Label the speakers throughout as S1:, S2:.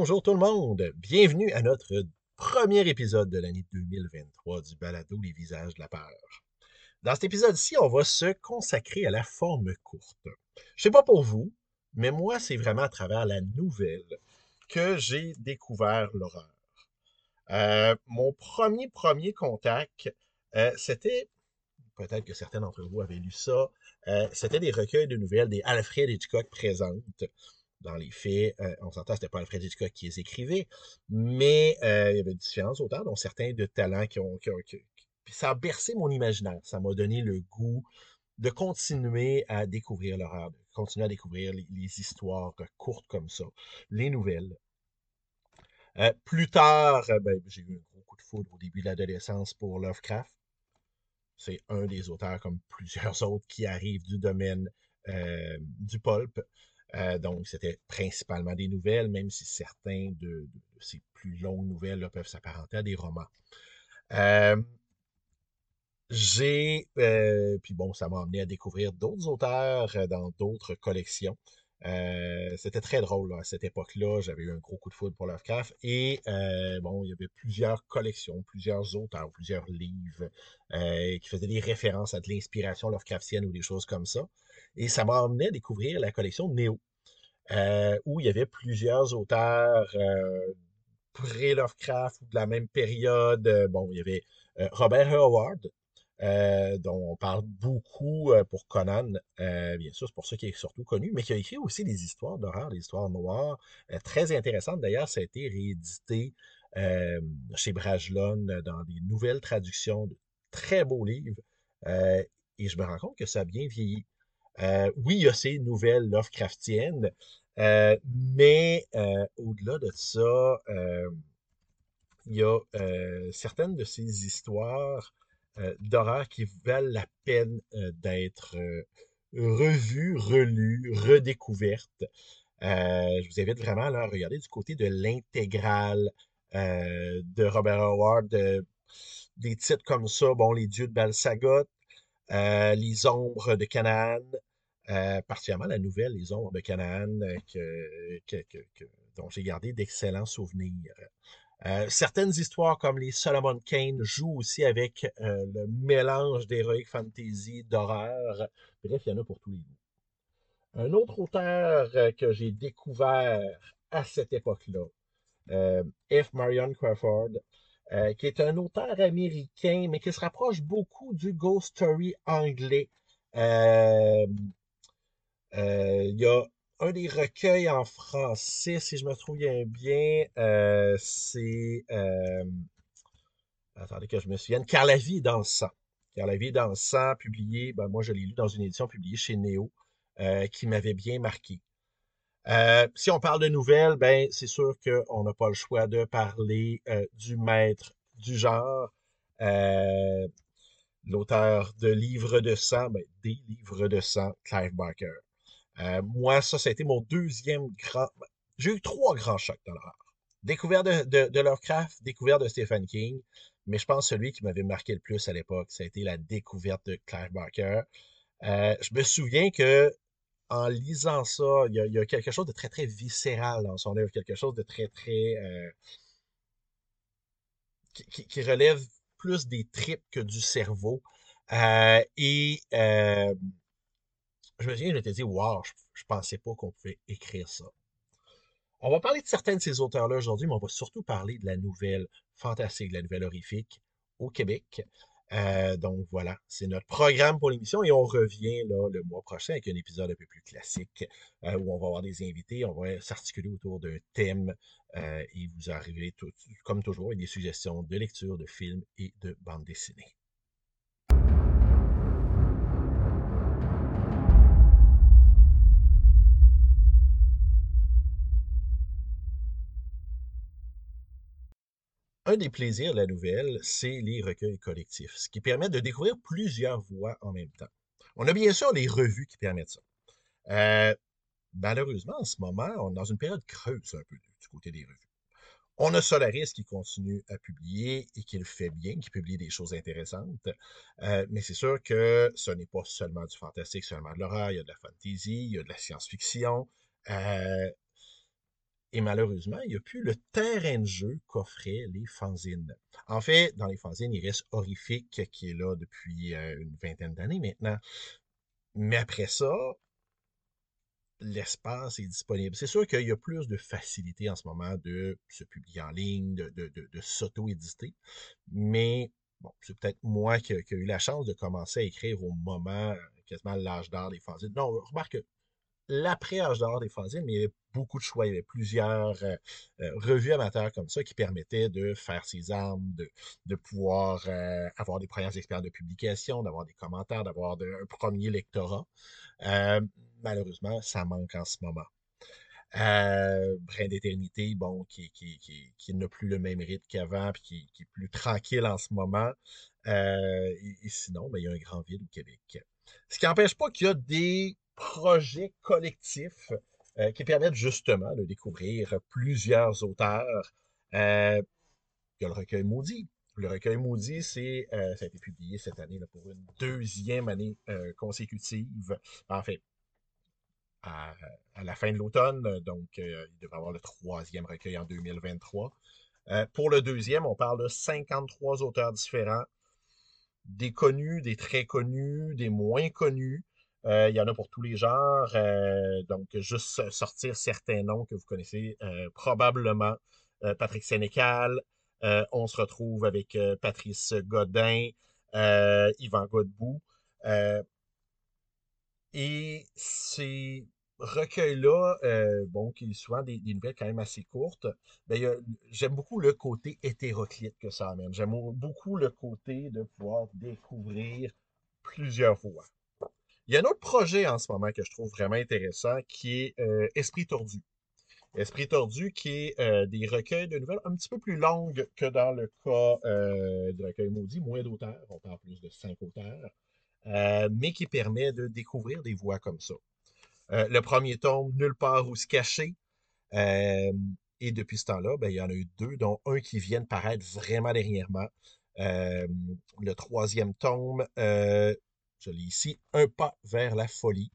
S1: Bonjour tout le monde, bienvenue à notre premier épisode de l'année 2023 du balado Les visages de la peur. Dans cet épisode-ci, on va se consacrer à la forme courte. Je sais pas pour vous, mais moi, c'est vraiment à travers la nouvelle que j'ai découvert l'horreur. Euh, mon premier premier contact, euh, c'était, peut-être que certains d'entre vous avaient lu ça, euh, c'était des recueils de nouvelles des Alfred Hitchcock présentes dans les faits, euh, on s'entend, c'était pas Alfred Hitchcock qui les écrivait, mais euh, il y avait différents auteurs, dont certains de talents qui ont, qui puis ça a bercé mon imaginaire. Ça m'a donné le goût de continuer à découvrir l'horreur, de continuer à découvrir les, histoires courtes comme ça, les nouvelles. Euh, plus tard, ben, j'ai eu un gros coup de foudre au début de l'adolescence pour Lovecraft. C'est un des auteurs, comme plusieurs autres, qui arrivent du domaine du pulp. Euh, donc, c'était principalement des nouvelles, même si certains de, ces plus longues nouvelles peuvent s'apparenter à des romans. Euh, j'ai, euh, puis bon, ça m'a amené à découvrir d'autres auteurs dans d'autres collections. C'était très drôle à cette époque-là. J'avais eu un gros coup de foudre pour Lovecraft. Et bon, il y avait plusieurs collections, plusieurs auteurs, plusieurs livres qui faisaient des références à de l'inspiration Lovecraftienne ou des choses comme ça. Et ça m'a amené à découvrir la collection Néo, euh, où il y avait plusieurs auteurs euh, pré-Lovecraft ou de la même période. Euh, bon, il y avait Robert Howard, dont on parle beaucoup pour Conan, bien sûr, c'est pour ça qu'il est surtout connu, mais qui a écrit aussi des histoires d'horreur, des histoires noires, très intéressantes. D'ailleurs, ça a été réédité chez Brajlon dans des nouvelles traductions de très beaux livres. et je me rends compte que ça a bien vieilli. Euh, oui, il y a ces nouvelles Lovecraftiennes, euh, mais euh, au-delà de ça, il y a certaines de ces histoires d'horreur qui valent la peine d'être revues, relues, redécouvertes. je vous invite vraiment à regarder du côté de l'intégrale de Robert Howard, des titres comme ça, bon, Les Dieux de Balsagot, Les Ombres de Canaan, euh, particulièrement la nouvelle Les Ombres de Canaan, euh, dont j'ai gardé d'excellents souvenirs. Euh, certaines histoires comme les Solomon Kane jouent aussi avec le mélange d'héroïque fantasy, d'horreur. Bref, il y en a pour tous les goûts. Un autre auteur que j'ai découvert à cette époque-là, F. Marion Crawford, qui est un auteur américain, mais qui se rapproche beaucoup du ghost story anglais. Euh, un des recueils en français, si je me souviens bien, euh, c'est... Euh, attendez que je me souvienne. Car la vie est dans le sang. Car la vie est dans le sang, publié, ben moi je l'ai lu dans une édition publiée chez Néo, qui m'avait bien marqué. si on parle de nouvelles, ben c'est sûr qu'on n'a pas le choix de parler du maître du genre, l'auteur de livres de sang, ben, des livres de sang, Clive Barker. Euh, moi, ça, ça a été mon deuxième grand. J'ai eu trois grands chocs dans l'horreur. Découverte de, de, Lovecraft, découverte de Stephen King, mais je pense que celui qui m'avait marqué le plus à l'époque, ça a été la découverte de Clive Barker. Euh, je me souviens que en lisant ça, il y, a, quelque chose de très, très viscéral dans son œuvre, quelque chose de très, très. Euh, qui, relève plus des tripes que du cerveau. et je me souviens, je m'étais dit, wow, je, je pensais pas qu'on pouvait écrire ça. On va parler de certains de ces auteurs-là aujourd'hui, mais on va surtout parler de la nouvelle fantastique, de la nouvelle horrifique au Québec. Euh, donc voilà, c'est notre programme pour l'émission et on revient le mois prochain avec un épisode un peu plus classique euh, où on va avoir des invités, on va s'articuler autour d'un thème euh, et vous arrivez comme toujours avec des suggestions de lecture, de films et de bandes dessinées. Un des plaisirs de la nouvelle, c'est les recueils collectifs, ce qui permet de découvrir plusieurs voix en même temps. On a bien sûr les revues qui permettent ça. Euh, malheureusement, en ce moment, on est dans une période creuse un peu du côté des revues. On a Solaris qui continue à publier et qui le fait bien, qui publie des choses intéressantes. Euh, mais c'est sûr que ce n'est pas seulement du fantastique, seulement de l'horreur. Il y a de la fantasy, il y a de la science-fiction. Euh, Et malheureusement, il n'y a plus le terrain de jeu qu'offraient les fanzines. En fait, dans les fanzines, il reste Horrifique, qui est là depuis euh, une vingtaine d'années maintenant. Mais après ça, l'espace est disponible. C'est sûr qu'il y a plus de facilité en ce moment de se publier en ligne, de, s'auto-éditer, mais bon, c'est peut-être moi qui, ai eu la chance de commencer à écrire au moment, quasiment l'âge d'or des fanzines. Non, remarque l'après-âge d'or des fanzines, mais il beaucoup de choix. Il y avait plusieurs euh, euh, revues amateurs comme ça qui permettaient de faire ses armes, de, de pouvoir euh, avoir des premières expériences de publication, d'avoir des commentaires, d'avoir un premier lectorat. malheureusement, ça manque en ce moment. Brin d'éternité, bon, qui, qui, qui, qui n'a plus le même rythme qu'avant, puis qui, qui, est plus tranquille en ce moment. et, sinon, ben, il y a un grand vide au Québec. Ce qui n'empêche pas qu'il y a des projets collectifs euh, qui permettent justement de découvrir plusieurs auteurs. Euh, il y a le recueil Maudit. Le recueil Maudit, c'est, euh, ça a été publié cette année là, pour une deuxième année consécutive. En fait, à, la fin de l'automne, donc il devrait avoir le troisième recueil en 2023. pour le deuxième, on parle de 53 auteurs différents, des connus, des très connus, des moins connus. Euh, il y en a pour tous les genres. Euh, donc, juste sortir certains noms que vous connaissez euh, probablement. Patrick Sénécal. on se retrouve avec Patrice Godin, Yvan Godbout. et ces recueils-là, bon, qui sont souvent des, nouvelles quand même assez courtes, ben, j'aime beaucoup le côté hétéroclite que ça amène. J'aime beaucoup le côté de pouvoir découvrir plusieurs voix. Il y a un autre projet en ce moment que je trouve vraiment intéressant qui est euh, Esprit tordu. Esprit tordu qui est euh, des recueils de nouvelles un petit peu plus longues que dans le cas euh, du recueil maudit, moins d'auteurs, on parle plus de cinq auteurs, mais qui permet de découvrir des voix comme ça. le premier tome, Nulle part où se cacher. et depuis ce temps-là, ben, il y en a eu deux, dont un qui vient de paraître vraiment dernièrement. le troisième tome, je lis ici, Un pas vers la folie.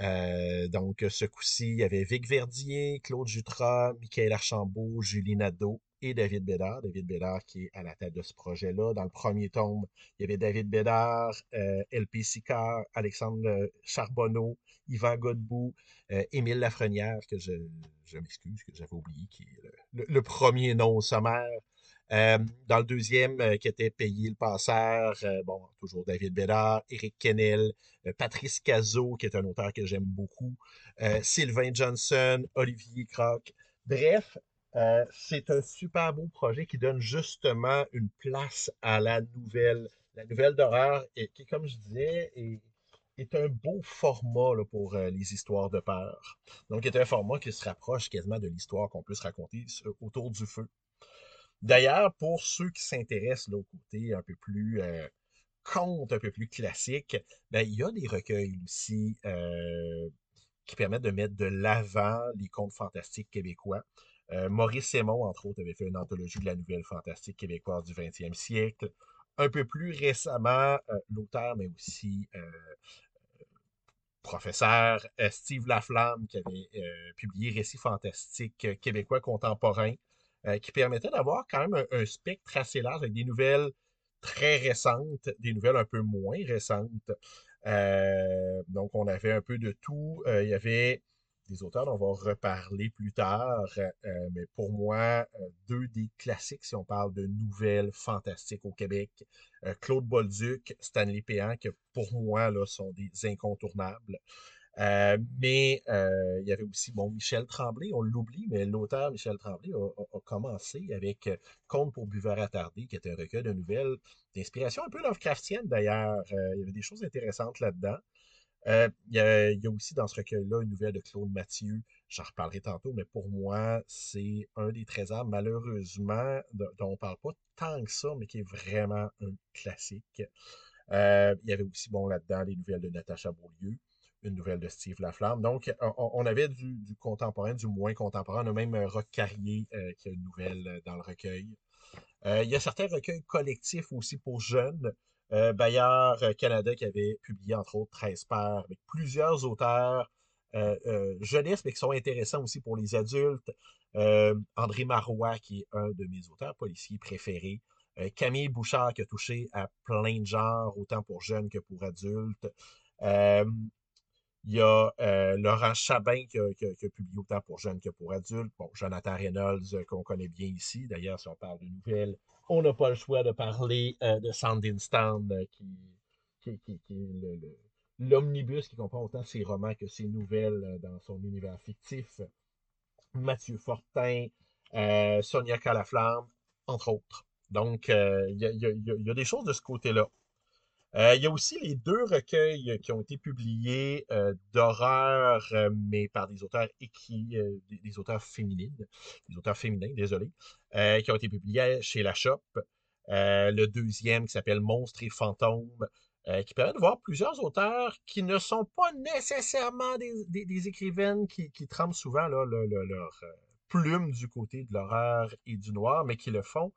S1: Euh, donc, ce coup-ci, il y avait Vic Verdier, Claude Jutras, Michael Archambault, Julie Nadeau et David Bédard. David Bédard qui est à la tête de ce projet-là. Dans le premier tome, il y avait David Bédard, euh, LP Sicard, Alexandre Charbonneau, Yvan Godbout, euh, Émile Lafrenière, que je, m'excuse, que j'avais oublié, qui est le, le, premier nom au sommaire. Euh, dans le deuxième, euh, qui était Payé le passeur, euh, bon, toujours David Bédard, Eric Kennel, Patrice Cazot, qui est un auteur que j'aime beaucoup, Sylvain Johnson, Olivier Croc. Bref, c'est un super beau projet qui donne justement une place à la nouvelle, la nouvelle d'horreur, qui, comme je disais, est, un beau format pour les histoires de peur. Donc, est un format qui se rapproche quasiment de l'histoire qu'on peut se raconter autour du feu. D'ailleurs, pour ceux qui s'intéressent au côté un peu plus euh, conte, un peu plus classique, ben, il y a des recueils aussi euh, qui permettent de mettre de l'avant les contes fantastiques québécois. Euh, Maurice Sémon, entre autres, avait fait une anthologie de la nouvelle fantastique québécoise du 20e siècle. Un peu plus récemment, l'auteur, mais aussi professeur Steve Laflamme, qui avait publié Récits fantastiques québécois contemporains, euh, qui permettait d'avoir quand même un, spectre assez large avec des nouvelles très récentes, des nouvelles un peu moins récentes. Euh, donc, on avait un peu de tout. Euh, il y avait des auteurs dont on va reparler plus tard, mais pour moi, deux des classiques, si on parle de nouvelles fantastiques au Québec, Claude Bolduc, Stanley Péan, qui pour moi là, sont des incontournables. Euh, mais euh, il y avait aussi bon, Michel Tremblay, on l'oublie, mais l'auteur Michel Tremblay a, commencé avec euh, Conte pour buveurs attardés, qui était un recueil de nouvelles d'inspiration un peu Lovecraftienne d'ailleurs. il y avait des choses intéressantes là-dedans. il, y a, aussi dans ce recueil-là une nouvelle de Claude Mathieu. J'en reparlerai tantôt, mais pour moi, c'est un des trésors, malheureusement, dont on ne parle pas tant que ça, mais qui est vraiment un classique. il y avait aussi, bon, là-dedans, les nouvelles de Natacha Beaulieu une nouvelle de Steve Laflamme. Donc, on, avait du, contemporain, du moins contemporain. On a même Rock Carrier euh, qui a une nouvelle euh, dans le recueil. Euh, il y a certains recueils collectifs aussi pour jeunes. Bayard Canada qui avait publié entre autres 13 paires avec plusieurs auteurs jeunesse, mais qui sont intéressants aussi pour les adultes. André Marois, qui est un de mes auteurs policiers préférés. Camille Bouchard, qui a touché à plein de genres, autant pour jeunes que pour adultes. Il y a Laurent Chabin qui a, publié autant pour jeunes que pour adultes. Bon, Jonathan Reynolds, qu'on connaît bien ici. D'ailleurs, si on parle de nouvelles, on n'a pas le choix de parler de Sandinstown, qui, qui, est l'omnibus qui comprend autant ses romans que ses nouvelles dans son univers fictif. Mathieu Fortin, euh, Sonia Calaflamme, entre autres. Donc, il y, a des choses de ce côté-là. Euh, il y a aussi les deux recueils qui ont été publiés euh, d'horreur, mais par des auteurs écrits, des, auteurs féminines, des auteurs féminins, désolé, qui ont été publiés chez La Shop. le deuxième qui s'appelle Monstres et fantômes, qui permet de voir plusieurs auteurs qui ne sont pas nécessairement des, écrivaines qui, qui trempent souvent leur plume du côté de l'horreur et du noir, mais qui le font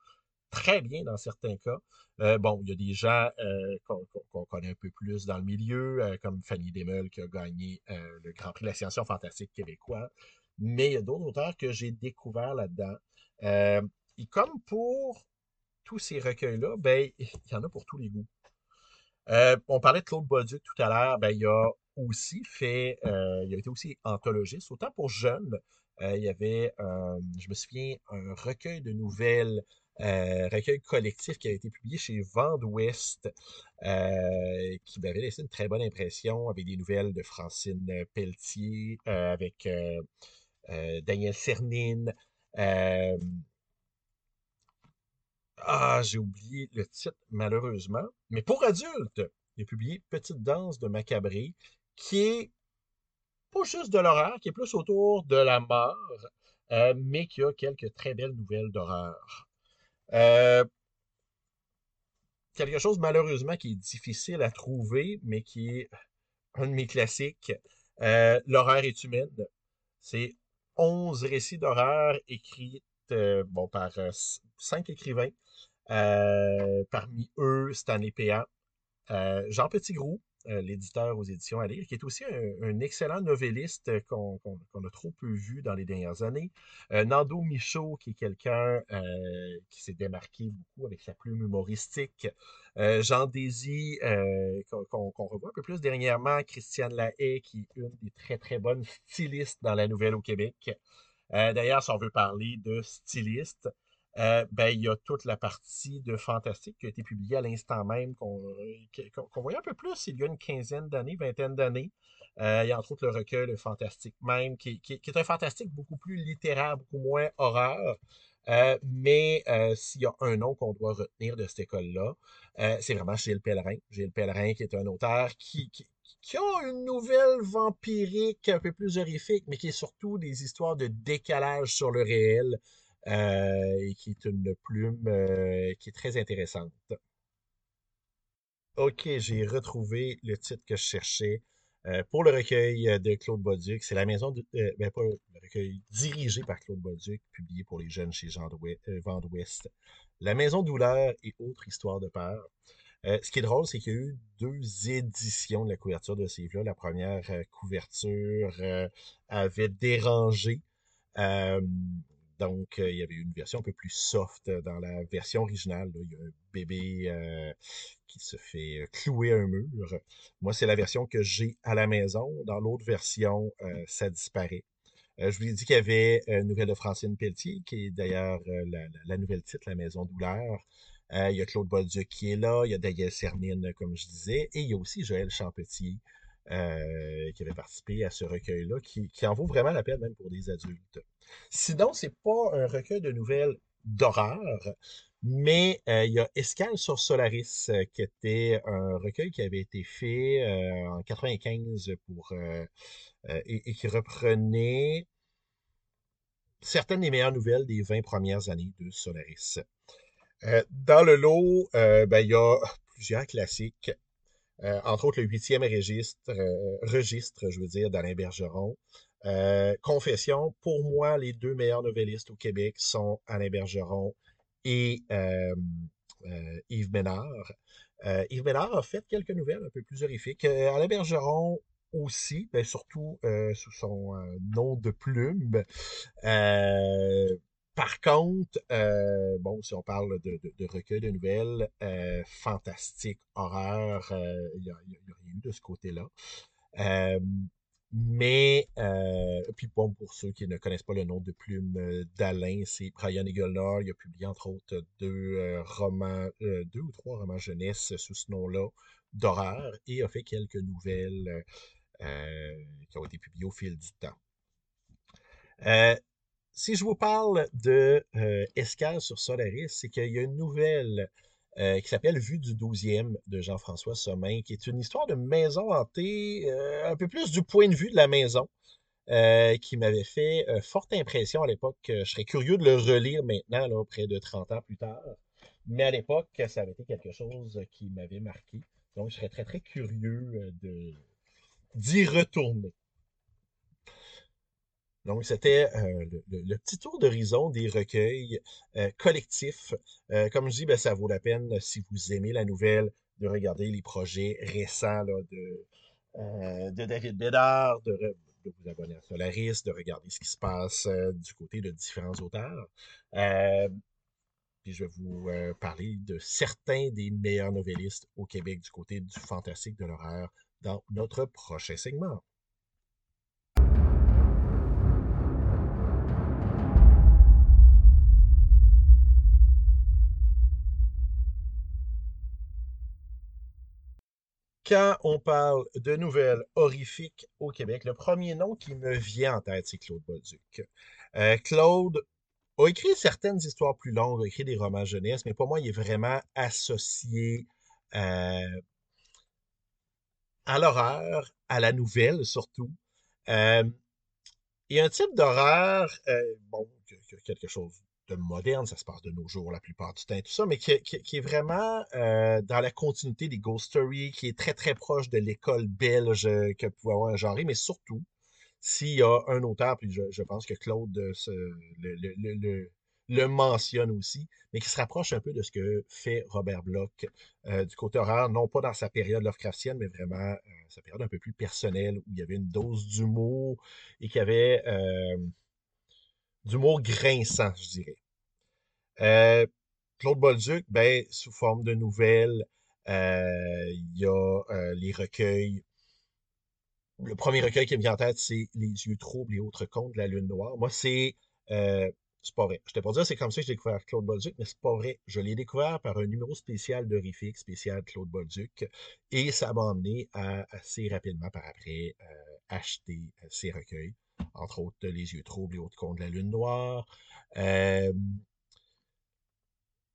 S1: très bien dans certains cas. Euh, bon, il y a des gens euh, qu'on connaît un peu plus dans le milieu, euh, comme Fanny Demeul qui a gagné le Grand Prix de la science fantastique québécois. Mais il y a d'autres auteurs que j'ai découverts là-dedans. et comme pour tous ces recueils-là, ben, il y en a pour tous les goûts. on parlait de Claude Bauduc tout à l'heure, ben, il a aussi fait, il a été aussi anthologiste, autant pour jeunes. il y avait, je me souviens, un recueil de nouvelles euh, recueil collectif qui a été publié chez Vent d'Ouest, euh, qui m'avait laissé une très bonne impression avec des nouvelles de Francine Pelletier, euh, avec Daniel Cernine. ah, j'ai oublié le titre, malheureusement. Mais pour adultes, il a publié Petite danse de Macabré, qui est pas juste de l'horreur, qui est plus autour de la mort, mais qui a quelques très belles nouvelles d'horreur. Euh, quelque chose malheureusement qui est difficile à trouver, mais qui est un de mes classiques. Euh, L'horreur est humaine. C'est 11 récits d'horreur écrits euh, par cinq écrivains. parmi eux, Stanley Péan, Jean Petitgrou, euh, l'éditeur aux éditions à lire, qui est aussi un, excellent novelliste qu'on a trop peu vu dans les dernières années. Euh, Nando Michaud, qui est quelqu'un euh, qui s'est démarqué beaucoup avec sa plume humoristique. Jean Désy, qu'on revoit un peu plus dernièrement. Christiane Lahaye, qui est une des très très bonnes stylistes dans la nouvelle au Québec. D'ailleurs, si on veut parler de styliste, euh, ben, il y a toute la partie de Fantastique qui a été publiée à l'instant même, qu'on voyait un peu plus il y a une quinzaine d'années, vingtaine d'années. Euh, il y a entre autres le recueil Fantastique même, qui, qui, est un fantastique beaucoup plus littéraire, beaucoup moins horreur. Euh, mais s'il y a un nom qu'on doit retenir de cette école-là, c'est vraiment Gilles Pellerin. Gilles Pellerin, qui est un auteur qui, qui, qui a une nouvelle vampirique un peu plus horrifique, mais qui est surtout des histoires de décalage sur le réel. Euh, et qui est une plume euh, qui est très intéressante. Ok, j'ai retrouvé le titre que je cherchais euh, pour le recueil de Claude Bauduc. C'est la maison de, ben pas le recueil dirigé par Claude Bauduc, publié pour les jeunes chez Jean d'Ouest. La maison douleur et autres histoires de peur. ce qui est drôle, c'est qu'il y a eu deux éditions de la couverture de ces livres-là. La première couverture avait dérangé. Donc, euh, il y avait une version un peu plus soft euh, dans la version originale. il y a un bébé euh, qui se fait clouer un mur. Moi, c'est la version que j'ai à la maison. Dans l'autre version, ça disparaît. je vous ai dit qu'il y avait une nouvelle de Francine Pelletier, qui est d'ailleurs la, nouvelle titre, La Maison Douleur. il y a Claude Bolduc qui est là, il y a Daniel Cernine, comme je disais, et il y a aussi Joël Champetier, qui avait participé à ce recueil-là, qui, en vaut vraiment la peine même pour des adultes. Sinon, c'est pas un recueil de nouvelles d'horreur, mais euh, il y a Escale sur Solaris, euh, qui était un recueil qui avait été fait euh, en 95 pour et, qui reprenait certaines des meilleures nouvelles des 20 premières années de Solaris. dans le lot, ben, il y a plusieurs classiques. Entre autres le huitième registre, registre, je veux dire, d'Alain Bergeron. Euh, confession, pour moi, les deux meilleurs novellistes au Québec sont Alain Bergeron et euh, euh, Yves Ménard. Yves Ménard a fait quelques nouvelles un peu plus horrifiques. Alain Bergeron, aussi, ben, surtout sous son nom de plume. Par contre, euh, bon, si on parle de, recueil de nouvelles euh, fantastiques, horreur, euh, il n'y a, rien eu de ce côté-là. mais, puis bon, pour ceux qui ne connaissent pas le nom de plume d'Alain, c'est Brian Egelor. Il a publié entre autres deux romans, deux ou trois romans jeunesse sous ce nom-là d'horreur et a fait quelques nouvelles qui ont été publiées au fil du temps si je vous parle de euh, sur Solaris, c'est qu'il y a une nouvelle euh, qui s'appelle Vue du 12e de Jean-François Sommin, qui est une histoire de maison hantée, euh, un peu plus du point de vue de la maison, qui m'avait fait forte impression à l'époque. Je serais curieux de le relire maintenant, là, près de 30 ans plus tard. Mais à l'époque, ça avait été quelque chose qui m'avait marqué. Donc, je serais très, très curieux d'y retourner. Donc, c'était euh, le, petit tour d'horizon des recueils euh, collectifs. Euh, comme je dis, ben, ça vaut la peine, si vous aimez la nouvelle, de regarder les projets récents de, de David Bédard, de, de, vous abonner à Solaris, de regarder ce qui se passe du côté de différents auteurs. puis je vais vous parler de certains des meilleurs novellistes au Québec du côté du fantastique de l'horreur dans notre prochain segment. Quand on parle de nouvelles horrifiques au Québec, le premier nom qui me vient en tête, c'est Claude Bolduc. Euh, Claude a écrit certaines histoires plus longues, a écrit des romans jeunesse, mais pour moi, il est vraiment associé euh, à l'horreur, à la nouvelle surtout. Euh, y a un type d'horreur, bon, quelque chose moderne, ça se passe de nos jours la plupart du temps et tout ça, mais qui, est vraiment euh, dans la continuité des Ghost Stories, qui est très très proche de l'école belge euh, que pouvait avoir un genre, mais surtout, s'il y a un auteur, puis je, pense que Claude euh, le, mentionne aussi, mais qui se rapproche un peu de ce que fait Robert Bloch du côté horreur, non pas dans sa période Lovecraftienne, mais vraiment sa période un peu plus personnelle, où il y avait une dose d'humour et qu'il y avait d'humour grinçant, je dirais. Euh, Claude Bolduc, ben, sous forme de nouvelles, euh, il y a euh, les recueils. Le premier recueil qui me vient en tête, c'est Les yeux troubles et autres contes de la Lune Noire. Moi, c'est. c'est pas vrai. Je t'ai pas dire c'est comme ça que j'ai découvert Claude Bolduc, mais c'est pas vrai. Je l'ai découvert par un numéro spécial de Rific, spécial Claude Bolduc, et ça m'a amené à assez rapidement par après acheter ces recueils, entre autres Les yeux troubles et autres contes de la Lune Noire. Euh,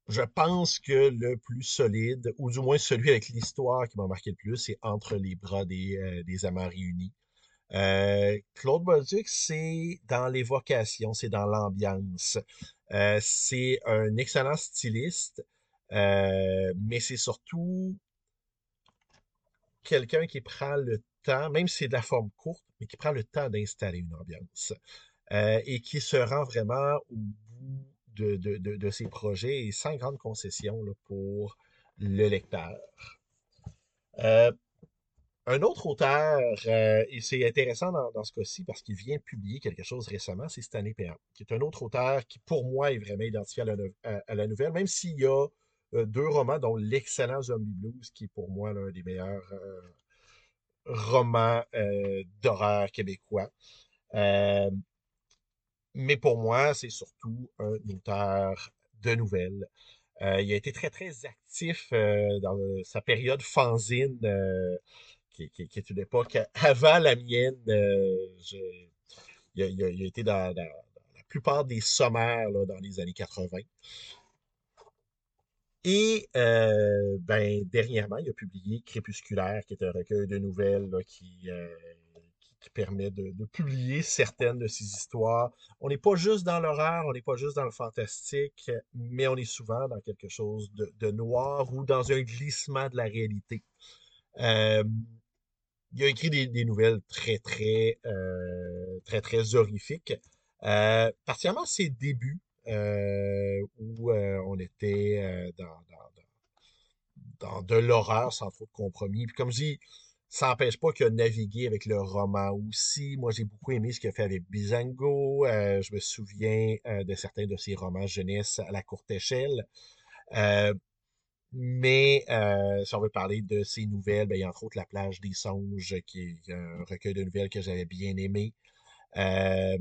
S1: je pense que le plus solide, ou du moins celui avec l'histoire qui m'a marqué le plus, c'est Entre les bras des, euh, des amants réunis. Euh, Claude Bolduc, c'est dans l'évocation, c'est dans l'ambiance. Euh, c'est un excellent styliste, mais c'est surtout quelqu'un qui prend le temps, même si c'est de la forme courte, mais qui prend le temps d'installer une ambiance et qui se rend vraiment au bout de, de, de, ces projets et sans grande concession pour le lecteur. Euh, un autre auteur, euh, et c'est intéressant dans, dans ce cas-ci parce qu'il vient publier quelque chose récemment, c'est Stanley Perrin, qui est un autre auteur qui, pour moi, est vraiment identifié à la, à, la nouvelle, même s'il y a euh, deux romans, dont l'excellent Zombie Blues, qui est pour moi l'un des meilleurs romans d'horreur québécois. Mais pour moi, c'est surtout un auteur de nouvelles. Euh, il a été très, très actif euh, dans sa période fanzine, euh, qui, est une époque avant la mienne. il, a, été dans, la plupart des sommaires dans les années 80. Et ben, dernièrement, il a publié Crépusculaire, qui est un recueil de nouvelles qui, permet de, publier certaines de ces histoires. On n'est pas juste dans l'horreur, on n'est pas juste dans le fantastique, mais on est souvent dans quelque chose de, noir ou dans un glissement de la réalité. Euh, il a écrit des, nouvelles très, très, euh, très, très horrifiques. Euh, particulièrement ses débuts, où on était dans, dans, dans, de l'horreur sans trop de compromis. Puis comme je dis, ça n'empêche pas qu'il a navigué avec le roman aussi. Moi, j'ai beaucoup aimé ce qu'il a fait avec Bizango. Euh, je me souviens euh, de certains de ses romans jeunesse à la courte échelle. Euh, mais si on veut parler de ses nouvelles, ben, il y a entre autres La plage des songes, qui est un recueil de nouvelles que j'avais bien aimé. il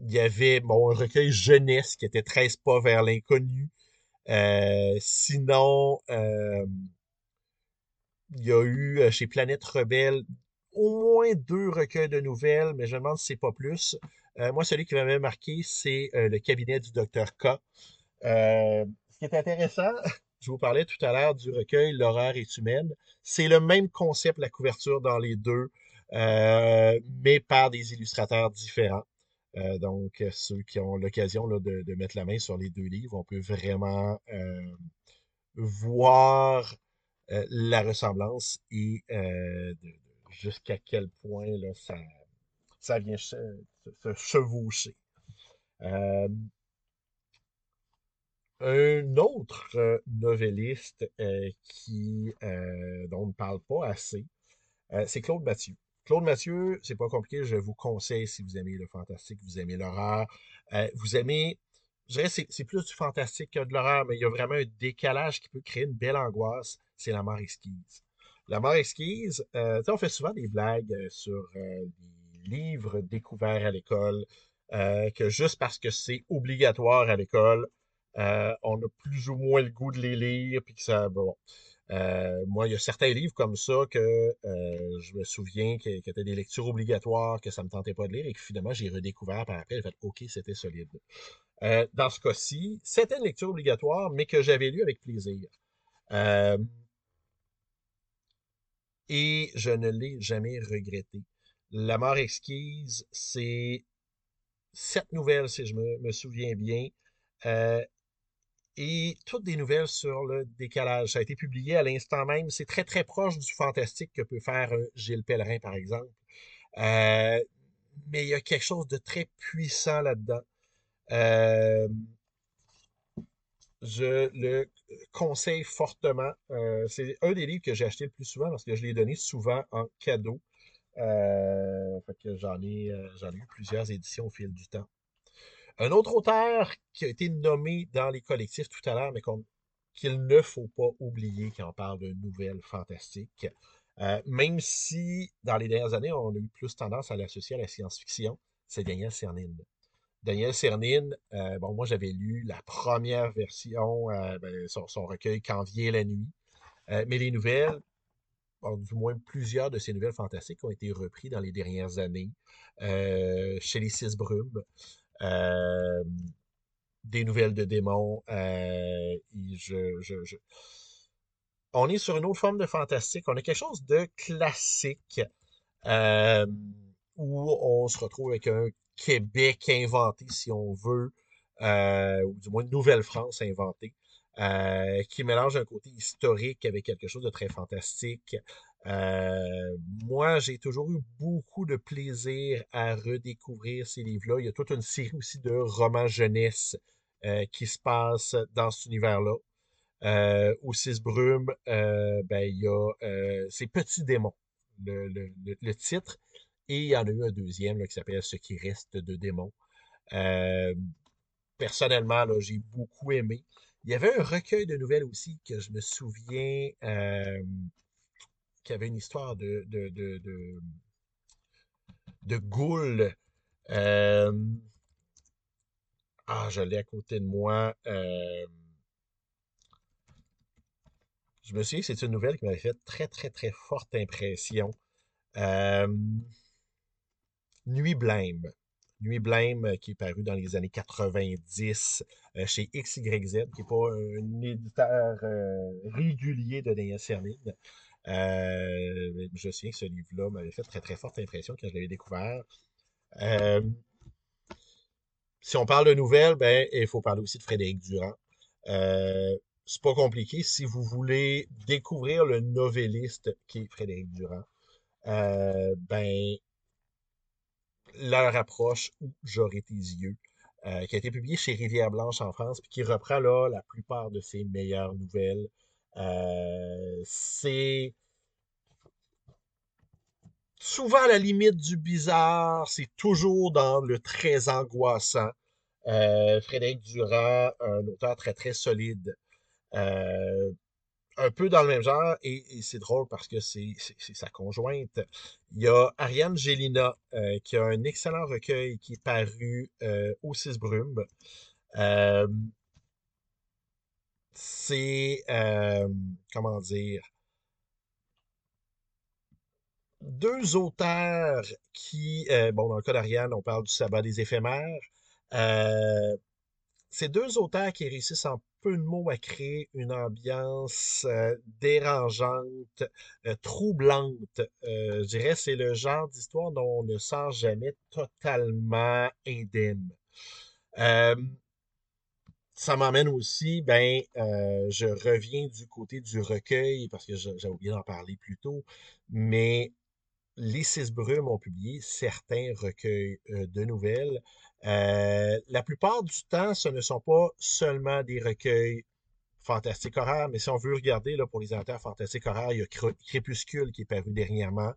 S1: y avait bon, un recueil jeunesse qui était 13 pas vers l'inconnu. sinon, il y a eu euh, chez Planète Rebelle au moins deux recueils de nouvelles, mais je me demande si c'est pas plus. Euh, moi, celui qui m'avait marqué, c'est euh, le cabinet du docteur K. ce qui est intéressant, je vous parlais tout à l'heure du recueil L'horreur est humaine. C'est le même concept, la couverture dans les deux, mais par des illustrateurs différents. donc, ceux qui ont l'occasion de, mettre la main sur les deux livres, on peut vraiment voir la ressemblance et euh, jusqu'à quel point là, ça, ça vient se, chevaucher. Euh, un autre novelliste qui dont on ne parle pas assez, c'est Claude Mathieu. Claude Mathieu, c'est pas compliqué, je vous conseille si vous aimez le fantastique, vous aimez l'horreur, vous aimez je dirais que c'est plus du fantastique que de l'horreur, mais il y a vraiment un décalage qui peut créer une belle angoisse. C'est la mort exquise. La mort exquise, euh, on fait souvent des blagues euh, sur euh, des livres découverts à l'école, que juste parce que c'est obligatoire à l'école, on a plus ou moins le goût de les lire, puis que ça, bon. moi, il y a certains livres comme ça que je me souviens qui, étaient des lectures obligatoires, que ça me tentait pas de lire, et que finalement j'ai redécouvert par après, j'ai fait OK, c'était solide. Euh, dans ce cas-ci, c'était une lecture obligatoire, mais que j'avais lu avec plaisir. Euh, et je ne l'ai jamais regretté. La mort exquise, c'est sept nouvelles, si je me, souviens bien, euh, et toutes des nouvelles sur le décalage. Ça a été publié à l'instant même. C'est très, très proche du fantastique que peut faire Gilles Pellerin, par exemple. mais il y a quelque chose de très puissant là-dedans. Euh, je le conseille fortement. Euh, c'est un des livres que j'ai acheté le plus souvent parce que je l'ai donné souvent en cadeau. Euh, j'en ai, eu plusieurs éditions au fil du temps. Un autre auteur qui a été nommé dans les collectifs tout à l'heure, mais qu'il ne faut pas oublier quand on parle de nouvelles fantastiques, même si dans les dernières années, on a eu plus tendance à l'associer à la science-fiction, c'est Daniel Cernine. Daniel Cernine, euh, bon, moi j'avais lu la première version, euh, ben, son, recueil Quand vient la nuit. Euh, mais les nouvelles, du moins plusieurs de ces nouvelles fantastiques ont été repris dans les dernières années chez les Six Brumes. des nouvelles de démons. On est sur une autre forme de fantastique. On a quelque chose de classique où on se retrouve avec un Québec inventé, si on veut, euh, ou du moins Nouvelle-France inventée, euh, qui mélange un côté historique avec quelque chose de très fantastique. Euh, moi, j'ai toujours eu beaucoup de plaisir à redécouvrir ces livres-là. Il y a toute une série aussi de romans jeunesse qui se passent dans cet univers-là. Euh, Six Brumes, ben, il y a ces petits démons, le, le, le, titre. Et il y en a eu un deuxième qui s'appelle Ce qui reste de démons. Euh, personnellement, j'ai beaucoup aimé. Il y avait un recueil de nouvelles aussi que je me souviens euh, qui avait une histoire de, de, de, de, euh, ah, je l'ai à côté de moi. je me souviens que c'est une nouvelle qui m'avait fait très, très, très forte impression. Nuit Blême. Nuit Blême, euh, qui est paru dans les années 90 euh, chez XYZ, qui n'est pas un éditeur euh, régulier de Daniel Cernine. je sais que ce livre-là m'avait fait très très forte impression quand je l'avais découvert. si on parle de nouvelles, ben, il faut parler aussi de Frédéric Durand. c'est pas compliqué. Si vous voulez découvrir le novelliste qui est Frédéric Durand, ben, leur approche où j'aurai tes yeux, euh, qui a été publié chez Rivière Blanche en France, puis qui reprend là la plupart de ses meilleures nouvelles. Euh, c'est souvent à la limite du bizarre, c'est toujours dans le très angoissant. Euh, Frédéric Durand, un auteur très très solide. Un peu dans le même genre, et, c'est drôle parce que c'est sa conjointe. Il y a Ariane Gélina, euh, qui a un excellent recueil qui est paru au Six Brumes. c'est, comment dire, deux auteurs qui, euh, bon, dans le cas d'Ariane, on parle du sabbat des éphémères. Euh, ces deux auteurs qui réussissent en peu de mots à créer une ambiance dérangeante, troublante. je dirais, c'est le genre d'histoire dont on ne sort jamais totalement indemne. ça m'emmène aussi, ben, je reviens du côté du recueil, parce que j'ai oublié d'en parler plus tôt, mais les Six Brumes ont publié certains recueils de nouvelles. Euh, la plupart du temps, ce ne sont pas seulement des recueils fantastiques horreurs, mais si on veut regarder pour les auteurs fantastiques horreurs, il y a Crépuscule qui est paru dernièrement.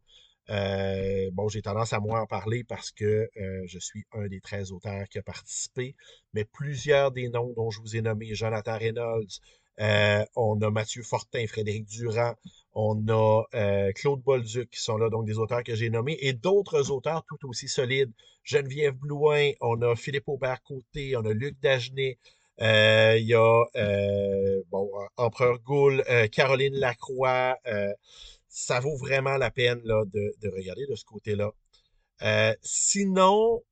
S1: Euh, bon, j'ai tendance à moins en parler parce que je suis un des 13 auteurs qui a participé, mais plusieurs des noms dont je vous ai nommé, Jonathan Reynolds, on a Mathieu Fortin, Frédéric Durand, on a euh, Claude Bolduc qui sont là, donc des auteurs que j'ai nommés, et d'autres auteurs tout aussi solides. Geneviève Blouin, on a Philippe Aubert-Côté, on a Luc Dagenet, euh, il y a euh, bon, Empereur Gould, Caroline Lacroix. ça vaut vraiment la peine là, de, de regarder de ce côté-là. Sinon,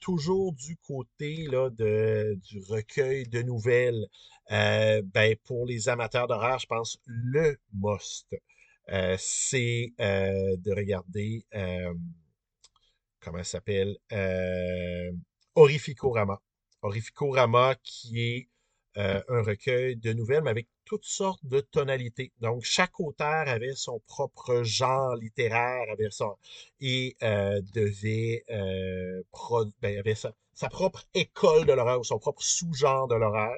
S1: toujours du côté là, de, du recueil de nouvelles, euh, ben, pour les amateurs d'horreur, je pense le must, euh, c'est euh, de regarder, comment ça s'appelle, Horrificorama. Horrificorama qui est un recueil de nouvelles, mais avec toutes sortes de tonalités. Donc, chaque auteur avait son propre genre littéraire, avait son, et devait, ben, avait sa, propre école de l'horreur ou son propre sous-genre de l'horreur.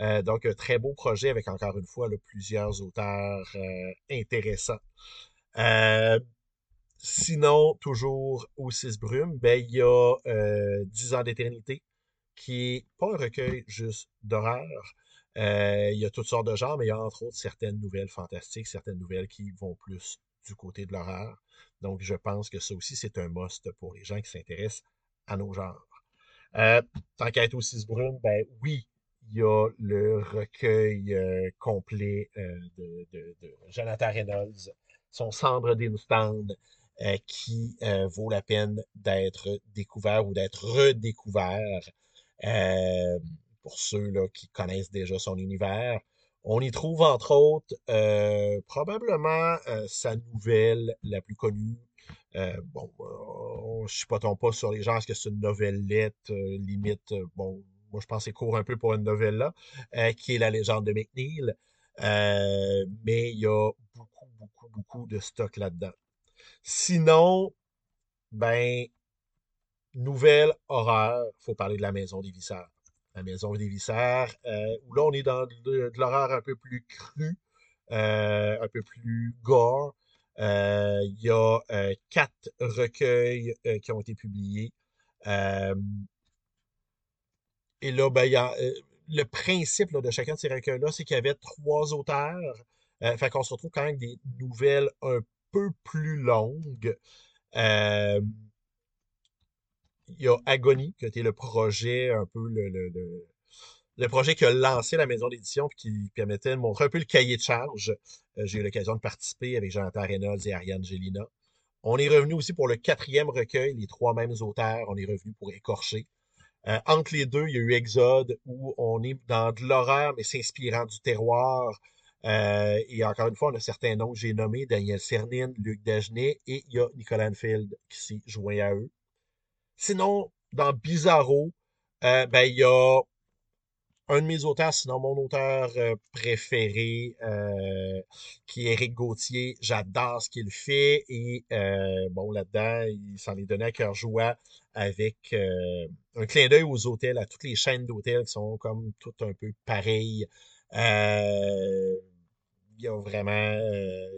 S1: Euh, donc, un très beau projet avec encore une fois plusieurs auteurs euh, intéressants. Euh, sinon, toujours au Six Brumes, ben, il y a 10 ans d'éternité, qui est pas un recueil juste d'horreur. Il y a toutes sortes de genres, mais il y a entre autres certaines nouvelles fantastiques, certaines nouvelles qui vont plus du côté de l'horreur. Donc, je pense que ça aussi, c'est un must pour les gens qui s'intéressent à nos genres. tant qu'à être au Six Brumes, ben oui, il y a le recueil euh, complet euh, de, Jonathan Reynolds, son Cendre d'Instand, euh, qui vaut la peine d'être découvert ou d'être redécouvert pour ceux là, qui connaissent déjà son univers. On y trouve entre autres probablement sa nouvelle la plus connue. bon, je ne pas sur les gens, est-ce que c'est une novelette, limite, bon, moi je pense c'est court un peu pour une novelle là, euh, qui est La légende de McNeil. Euh, mais il y a beaucoup, beaucoup, beaucoup de stock là-dedans. Sinon, ben, nouvelle horreur, il faut parler de la maison des visseurs. La maison des visseurs, euh, où là on est dans de, l'horreur un peu plus cru, un peu plus gore. Il y a quatre recueils qui ont été publiés. Et là, ben, euh, le principe de chacun de ces recueils-là, c'est qu'il y avait trois auteurs. Euh, fait qu'on se retrouve quand même des nouvelles un peu plus longues. Euh, il y a Agony, qui été le projet, un peu le, le, projet qui a lancé la maison d'édition et qui permettait de montrer un peu le cahier de charge. J'ai eu l'occasion de participer avec Jonathan Reynolds et Ariane Gélina. On est revenu aussi pour le quatrième recueil, les trois mêmes auteurs. On est revenu pour Écorcher. Euh, entre les deux, il y a eu Exode, où on est dans de l'horreur, mais s'inspirant du terroir. Euh, et encore une fois, on a certains noms que j'ai nommés, Daniel Cernine, Luc Dagenet, et il y a Nicolas Enfield qui s'est joint à eux. Sinon, dans Bizarro, euh, ben, il y a un de mes auteurs, sinon mon auteur euh, préféré, euh, qui est Eric Gauthier. J'adore ce qu'il fait et euh, bon, là-dedans, il s'en est donné à cœur joie avec un clin d'œil aux hôtels, à toutes les chaînes d'hôtels qui sont comme toutes un peu pareilles. il a vraiment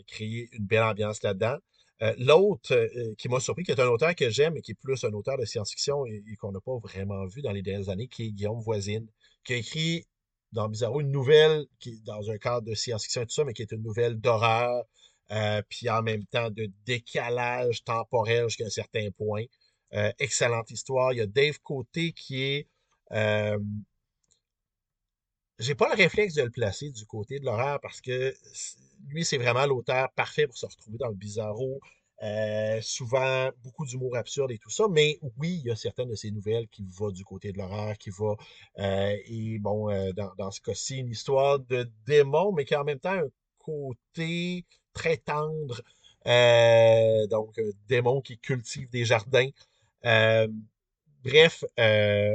S1: créé une belle ambiance là-dedans. Euh, l'autre euh, qui m'a surpris, qui est un auteur que j'aime et qui est plus un auteur de science-fiction et, qu'on n'a pas vraiment vu dans les dernières années, qui est Guillaume Voisine, qui a écrit dans Bizarro une nouvelle qui dans un cadre de science-fiction et tout ça, mais qui est une nouvelle d'horreur, euh, puis en même temps de décalage temporel jusqu'à un certain point. excellente histoire. Il y a Dave Côté qui est j'ai pas le réflexe de le placer du côté de l'horreur parce que lui, c'est vraiment l'auteur parfait pour se retrouver dans le bizarro. Euh, souvent, beaucoup d'humour absurde et tout ça. Mais oui, il y a certaines de ces nouvelles qui vont du côté de l'horreur, qui va. Euh, et bon, euh, dans, ce cas-ci, une histoire de démon, mais qui a en même temps un côté très tendre. donc, un démon qui cultive des jardins. bref, un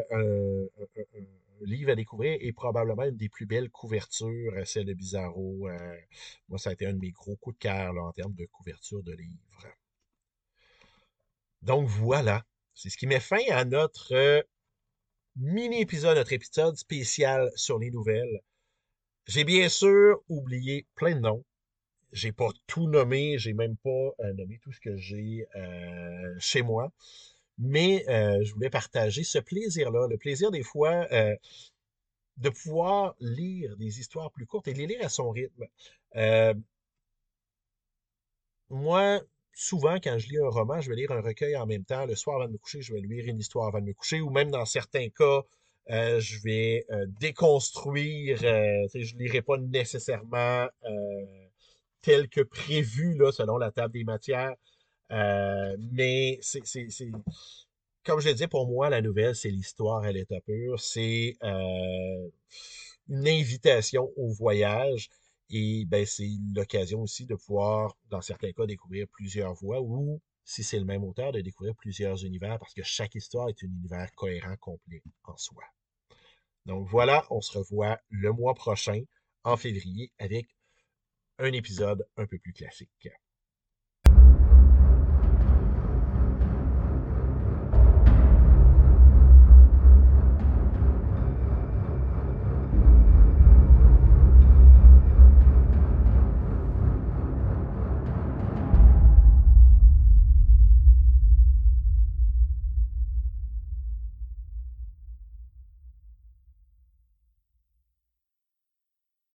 S1: livre à découvrir et probablement une des plus belles couvertures, euh, celle de Bizarro. Euh, moi, ça a été un de mes gros coups de cœur en termes de couverture de livre. Donc voilà, c'est ce qui met fin à notre euh, mini-épisode, notre épisode spécial sur les nouvelles. J'ai bien sûr oublié plein de noms. J'ai pas tout nommé, j'ai même pas nommé tout ce que j'ai chez moi. Mais euh, je voulais partager ce plaisir-là, le plaisir des fois euh, de pouvoir lire des histoires plus courtes et les lire à son rythme. Euh, moi, souvent, quand je lis un roman, je vais lire un recueil en même temps. Le soir avant de me coucher, je vais lire une histoire avant de me coucher, ou même dans certains cas, je vais déconstruire. je ne lirai pas nécessairement tel que prévu selon la table des matières. Euh, mais c'est, comme je le disais, pour moi, la nouvelle, c'est l'histoire à l'état pur. C'est euh, une invitation au voyage. Et ben, c'est l'occasion aussi de pouvoir, dans certains cas, découvrir plusieurs voies ou, si c'est le même auteur, de découvrir plusieurs univers parce que chaque histoire est un univers cohérent, complet en soi. Donc voilà, on se revoit le mois prochain, en février, avec un épisode un peu plus classique.